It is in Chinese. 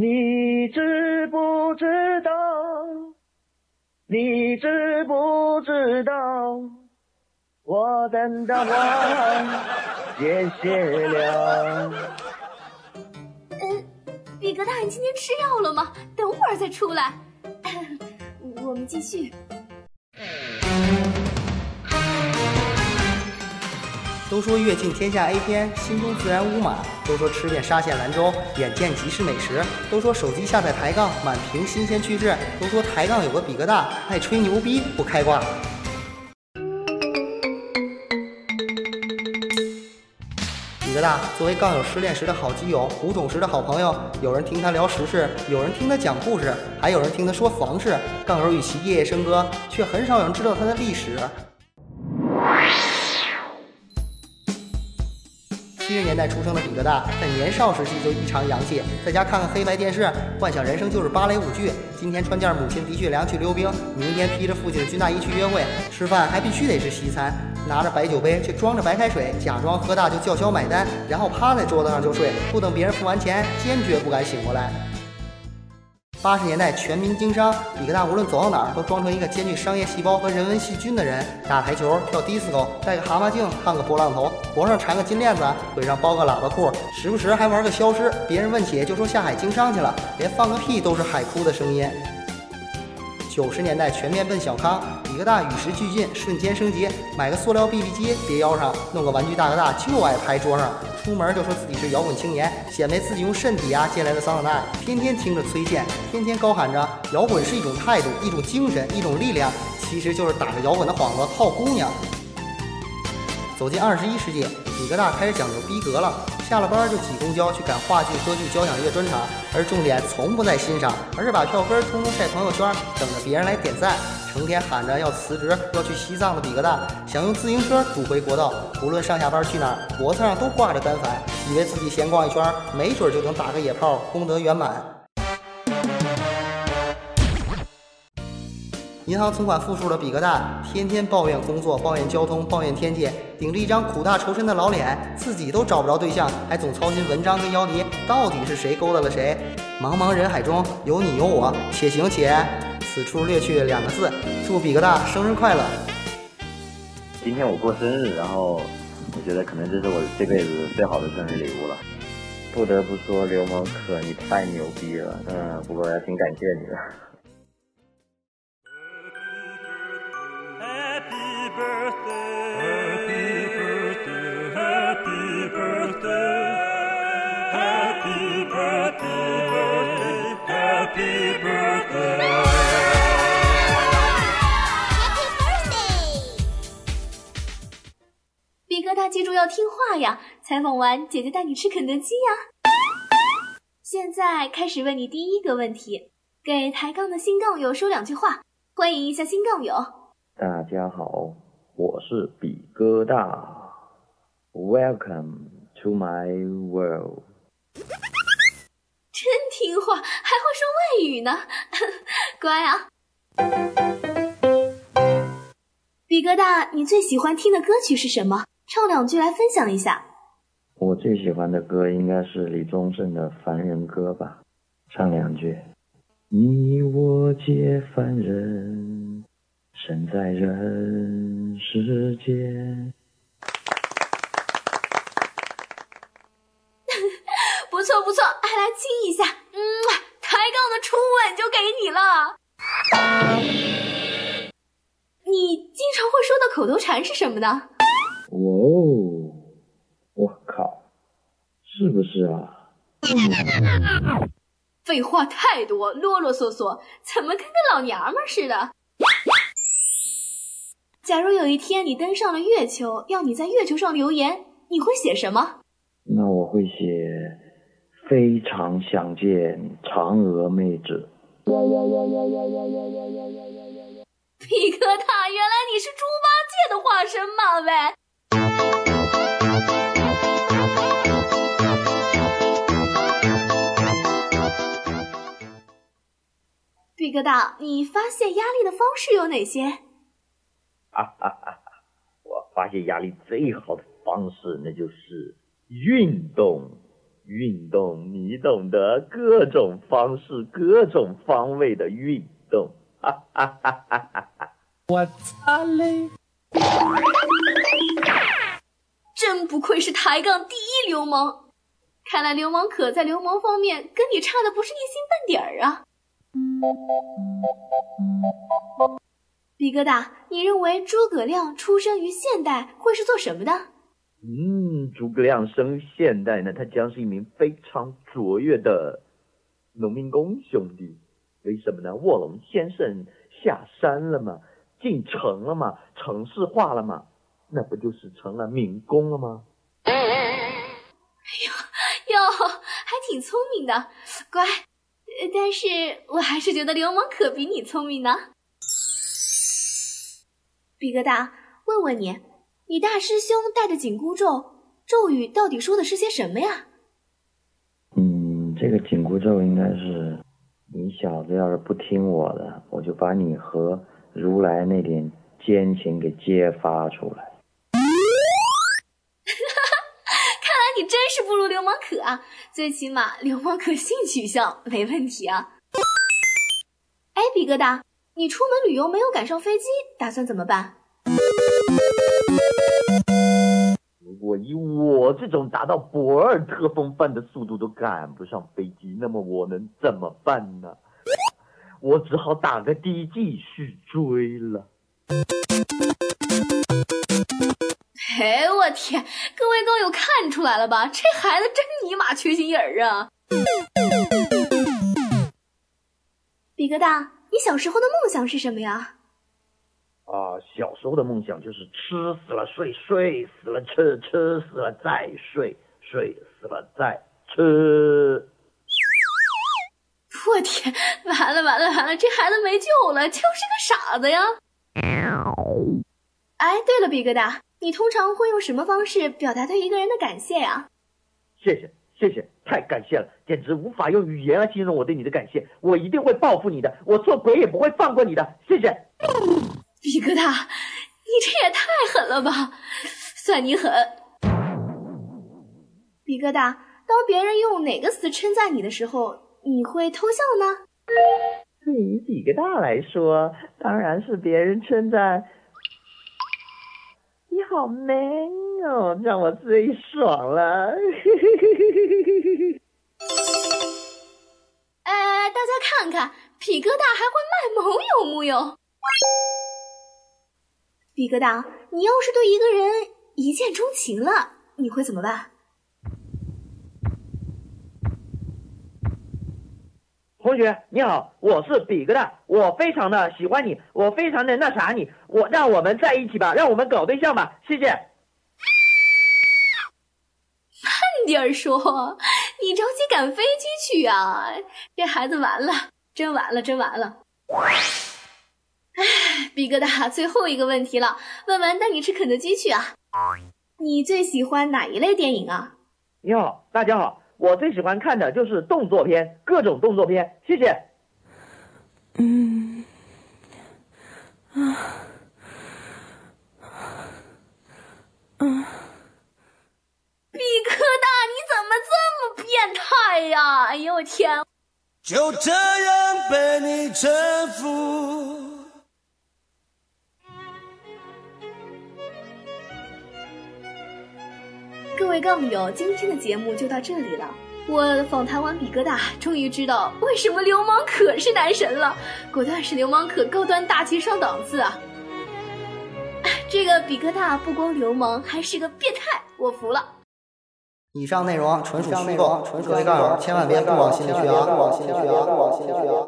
你知不知道？你知不知道？我等到花谢谢了。嗯，比格大，人今天吃药了吗？等会儿再出来。我们继续。都说阅尽天下 A 片，心中自然无马；都说吃遍沙县兰州，眼见即是美食；都说手机下载抬杠，满屏新鲜趣事；都说抬杠有个比个大，爱吹牛逼不开挂。比个大作为杠友失恋时的好基友，胡总时的好朋友，有人听他聊时事，有人听他讲故事，还有人听他说房事。杠友与其夜夜笙歌，却很少有人知道他的历史。七十年代出生的比格大，在年少时期就异常洋气，在家看看黑白电视，幻想人生就是芭蕾舞剧。今天穿件母亲的确良去溜冰，明天披着父亲的军大衣去约会，吃饭还必须得是西餐，拿着白酒杯却装着白开水，假装喝大就叫嚣买单，然后趴在桌子上就睡，不等别人付完钱，坚决不敢醒过来。八十年代全民经商，李克大无论走到哪儿都装成一个兼具商业细胞和人文细菌的人。打台球、跳迪斯科、戴个蛤蟆镜、烫个波浪头，脖上缠个金链子，腿上包个喇叭裤，时不时还玩个消失。别人问起就说下海经商去了，连放个屁都是海哭的声音。九十年代全面奔小康，比格大与时俱进，瞬间升级，买个塑料 BB 机别腰上，弄个玩具大哥大就爱拍桌上。出门就说自己是摇滚青年，显摆自己用肾抵押借来的桑塔纳，天天听着崔健，天天高喊着摇滚是一种态度，一种精神，一种力量，其实就是打着摇滚的幌子套姑娘。走进二十一世纪，比格大开始讲究逼格了，下了班就挤公交去赶话剧、歌剧、交响乐专场，而重点从不在欣赏，而是把票根通通晒朋友圈，等着别人来点赞。成天喊着要辞职、要去西藏的比格大，想用自行车堵回国道，不论上下班去哪儿，脖子上都挂着单反，以为自己闲逛一圈，没准就能打个野炮，功德圆满。银行存款负数的比格大，天天抱怨工作、抱怨交通、抱怨天气，顶着一张苦大仇深的老脸，自己都找不着对象，还总操心文章跟姚笛到底是谁勾搭了谁。茫茫人海中有你有我，且行且。此处略去两个字，祝比格大生日快乐。今天我过生日，然后我觉得可能这是我这辈子最好的生日礼物了。不得不说，刘蒙可你太牛逼了，嗯，不过还挺感谢你的。话呀！采访完，姐姐带你吃肯德基呀。现在开始问你第一个问题，给抬杠的新杠友说两句话，欢迎一下新杠友。大家好，我是比哥大，Welcome to my world。真听话，还会说外语呢，乖啊！比哥大，你最喜欢听的歌曲是什么？唱两句来分享一下。我最喜欢的歌应该是李宗盛的《凡人歌》吧，唱两句。你我皆凡人，生在人世间。不 错不错，还来亲一下。嗯，抬杠的初吻就给你了。你经常会说的口头禅是什么呢？哦，我靠，是不是啊？废话太多，啰啰嗦嗦，怎么跟个老娘们儿似的？假如有一天你登上了月球，要你在月球上留言，你会写什么？那我会写非常想见嫦娥妹子。比克大，原来你是猪八戒的化身嘛？喂。比克大，你发泄压力的方式有哪些？哈哈哈哈！我发泄压力最好的方式，那就是运动。运动你懂得，各种方式、各种方位的运动，哈哈哈哈哈哈！我擦嘞！真不愧是抬杠第一流氓，看来流氓可在流氓方面跟你差的不是一星半点儿啊！比哥大，你认为诸葛亮出生于现代会是做什么的？嗯，诸葛亮生于现代呢，他将是一名非常卓越的农民工兄弟。为什么呢？卧龙先生下山了嘛，进城了嘛，城市化了嘛，那不就是成了民工了吗？哎呦哟，还挺聪明的，乖。但是我还是觉得流氓可比你聪明呢。比疙瘩，问问你，你大师兄带的紧箍咒咒语到底说的是些什么呀？嗯，这个紧箍咒应该是，你小子要是不听我的，我就把你和如来那点奸情给揭发出来。是不如流氓可啊！最起码流氓可性取向没问题啊。哎，比哥大，你出门旅游没有赶上飞机，打算怎么办？如果以我这种达到博尔特风范的速度都赶不上飞机，那么我能怎么办呢？我只好打个的继续追了。哎，我天！各位高友看出来了吧？这孩子真尼玛缺心眼儿啊！比哥大，你小时候的梦想是什么呀？啊，小时候的梦想就是吃死了睡，睡死了吃，吃死了再睡，睡死了再吃。我天，完了完了完了，这孩子没救了，就是个傻子呀！哎，对了，比疙瘩，你通常会用什么方式表达对一个人的感谢呀？谢谢，谢谢，太感谢了，简直无法用语言来形容我对你的感谢。我一定会报复你的，我做鬼也不会放过你的。谢谢。比哥大，你这也太狠了吧！算你狠。比哥大，当别人用哪个词称赞你的时候，你会偷笑呢？对于比哥大来说，当然是别人称赞你好 man 哦，让我最爽了。呃，大家看看，比哥大还会卖萌有木有？比哥大，你要是对一个人一见钟情了，你会怎么办？同学你好，我是比哥大，我非常的喜欢你，我非常的那啥你，我让我们在一起吧，让我们搞对象吧，谢谢。慢点儿说，你着急赶飞机去啊！这孩子完了，真完了，真完了。唉，比哥大，最后一个问题了，问完带你吃肯德基去啊！你最喜欢哪一类电影啊？你好，大家好，我最喜欢看的就是动作片，各种动作片，谢谢。嗯，啊，嗯。比科大，你怎么这么变态呀？哎呦我天！就这样被你征服。各位杠友，今天的节目就到这里了。我访谈完比哥大，终于知道为什么流氓可是男神了，果断是流氓可高端大气上档次啊！哎这个比哥大不光流氓，还是个变态，我服了。以上内容纯属虚构，各位杠友千万别不往心里去啊！不往心里去啊！不往心里去啊！